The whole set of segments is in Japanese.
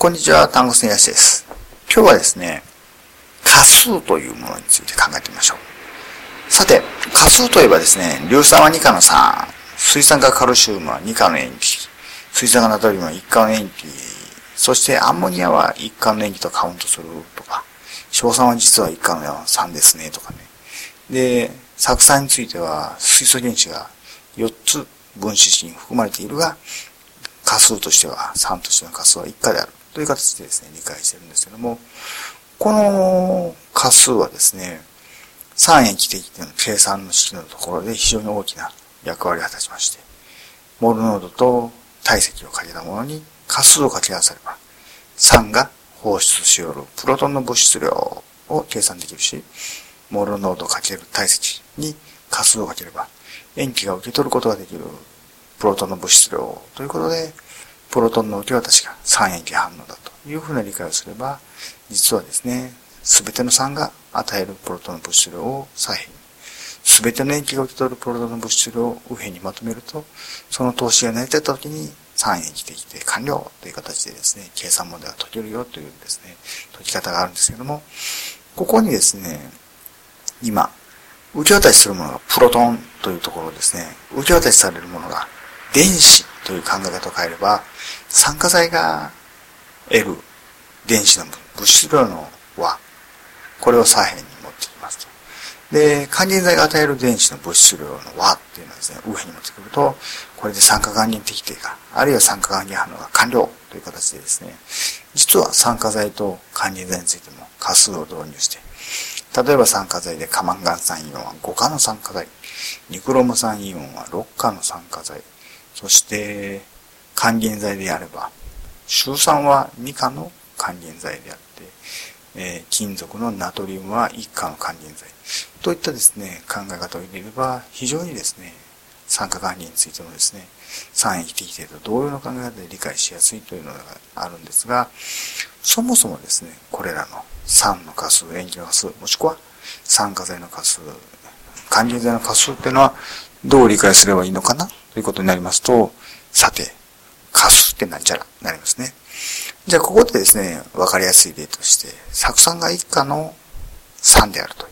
こんにちは、単語スネヤシです。今日はですね、仮数というものについて考えてみましょう。さて、仮数といえばですね、硫酸は2価の3、水酸化カルシウムは2価の塩基、水酸化ナトリウムは1価の塩基、そしてアンモニアは1価の塩基とカウントするとか、硝酸は実は1価の3ですねとかね。で、酢酸については水素原子が4つ分子式に含まれているが、仮数としては、3としての仮数は1回であるという形でですね、理解してるんですけども、この仮数はですね、三液的での計算の式のところで非常に大きな役割を果たしまして、モル濃度と体積をかけたものに仮数を掛け合わせれば、酸が放出しよるプロトンの物質量を計算できるし、モル濃度かける体積に仮数をかければ、塩基が受け取ることができるプロトンの物質量ということで、プロトンの受け渡しが三塩基反応だというふうな理解をすれば、実はですね、すべての酸が与えるプロトンの物質量を左辺に、すべての塩基が受け取るプロトンの物質量を右辺にまとめると、その投資が成り立った時に三塩基的で完了という形でですね、計算問題が解けるよというですね、解き方があるんですけども、ここにですね、今、受け渡しするものがプロトンというところですね、受け渡しされるものが電子という考え方を変えれば、酸化剤が得る電子の物質量の和、これを左辺に持ってきますと。で、還元剤が与える電子の物質量の和っていうのはですね、右辺に持ってくると、これで酸化還元適定が、あるいは酸化還元反応が完了という形でですね、実は酸化剤と還元剤についても仮数を導入して、例えば酸化剤でカマンガン酸イオンは5価の酸化剤、ニクロム酸イオンは6価の酸化剤、そして、還元剤であれば、シュウ酸は2価の還元剤であって、えー、金属のナトリウムは1価の還元剤。といったですね、考え方を入れれば、非常にですね、酸化還元についてもですね、酸液適定と同様の考え方で理解しやすいというのがあるんですが、そもそもですね、これらの酸の仮数、塩基の仮数、もしくは酸化剤の仮数、還元剤の仮数っていうのはどう理解すればいいのかなということになりますと、さて、カスってなんちゃらなりますね。じゃあ、ここでですね、わかりやすい例として、酢酸が一家の3であるという。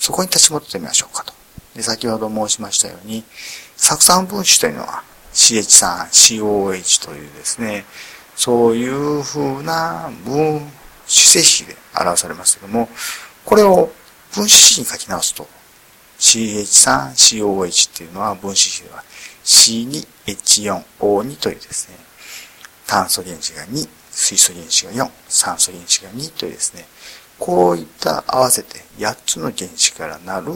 そこに立ち戻ってみましょうかと。で、先ほど申しましたように、酢酸分子というのは CH3、COH というですね、そういう風な分子性式で表されますけども、これを分子式に書き直すと、CH3、COH っていうのは分子式では C2H4O2 というですね、炭素原子が2、水素原子が4、酸素原子が2というですね、こういった合わせて8つの原子からなる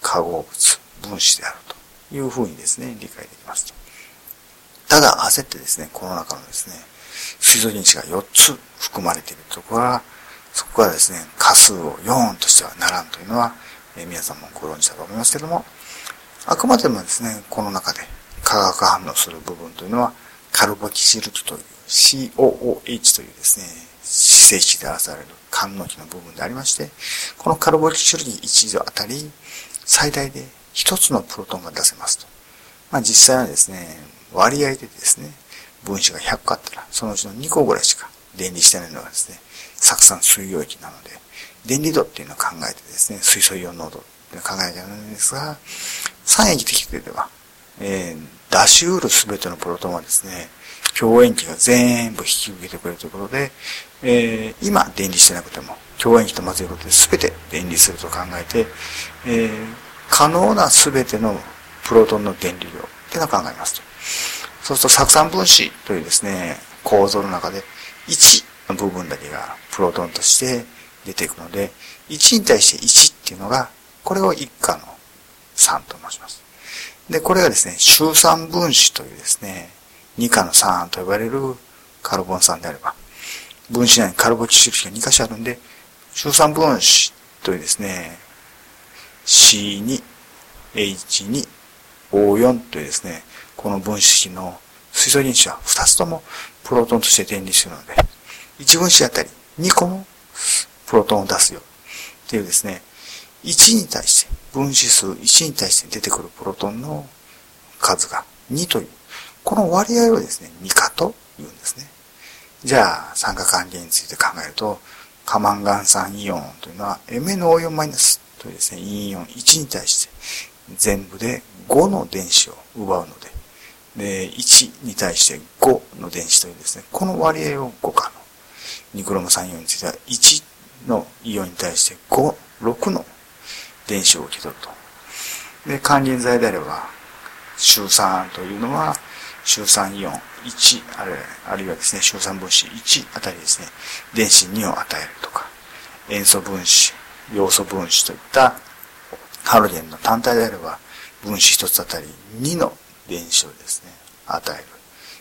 化合物、分子であるというふうにですね、理解できますと。ただ、焦ってですね、この中のですね、水素原子が4つ含まれているところは、そこからですね、仮数を4としてはならんというのは、え皆さんもご存知だと思いますけども、あくまでもですね、この中で化学反応する部分というのは、カルボキシルトという COOH というですね、死性子で表される官能器の部分でありまして、このカルボキシルに1度あたり最大で1つのプロトンが出せますと。まあ実際はですね、割合でですね、分子が100個あったら、そのうちの2個ぐらいしか電離してないのがですね、酢酸水溶液なので、電離度っていうのを考えてですね、水素イオン濃度っていうのを考えてるんですが、三液的では、えー、出し得るすべてのプロトンはですね、共塩基が全部引き受けてくれるということで、えー、今電離してなくても、共塩基と混ぜることで全て電離すると考えて、えー、可能な全てのプロトンの電離量っていうのを考えますと。そうすると、酢酸分子というですね、構造の中で1の部分だけがプロトンとして出ていくので、1に対して1っていうのが、これを一価の3と申します。で、これがですね、周酸分子というですね、二価の酸と呼ばれるカルボン酸であれば、分子内にカルボキシルが2箇所あるんで、周酸分子というですね、C2、H2、O4 というですね、この分子の水素原子は2つともプロトンとして電離するので、1分子あたり2個もプロトンを出すよっていうですね、1に対して、分子数1に対して出てくるプロトンの数が2という、この割合をですね、2価と言うんですね。じゃあ、酸化還元について考えると、カマンガン酸イオンというのは MnO4- というですね、イオン1に対して全部で5の電子を奪うので、で、1に対して5の電子というですね、この割合を5かの。ニクロム酸イオンについては1のイオンに対して5、6の電子を受け取ると。で、還元剤であれば、シ酸というのは、シ酸イオン1、あるあるいはですね、シ酸分子1あたりですね、電子2を与えるとか、塩素分子、要素分子といったハロゲンの単体であれば、分子1つあたり2の電子をですね、与える。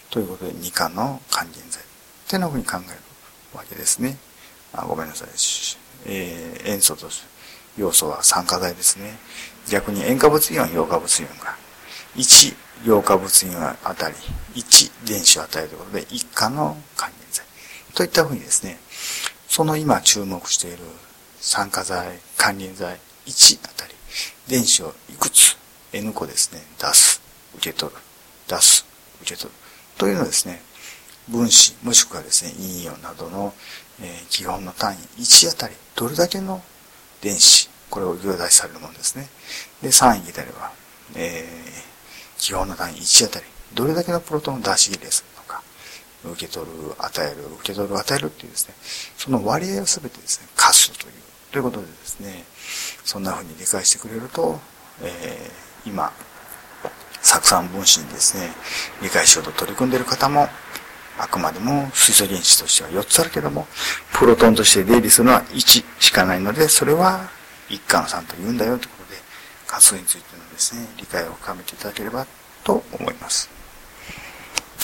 ということで、2価の還元剤。ってなふうに考えるわけですね。あごめんなさい。えー、塩素と要素は酸化剤ですね。逆に塩化物イオン、陽化物イオンが1陽化物イオンあたり1電子を与えるということで1価の還元剤。といったふうにですね、その今注目している酸化剤、還元剤1あたり電子をいくつ？N 個ですね、出す、受け取る、出す、受け取る。というのはですね、分子もしくはですね、陰イオンなどの、えー、基本の単位1あたりどれだけの電子、これを行出しされるものですね。で、3位であれば、えー、基本の単位1あたりどれだけのプロトンを出し入れするのか、受け取る、与える、受け取る、与えるっていうですね、その割合をすべてですね、貸すという、ということでですね、そんな風に理解してくれると、えー、今、酢酸分子にですね、理解しようと取り組んでいる方も、あくまでも水素原子としては4つあるけども、プロトンとして出入りするのは1しかないので、それは一貫酸と言うんだよということで、活数についてのですね、理解を深めていただければと思います。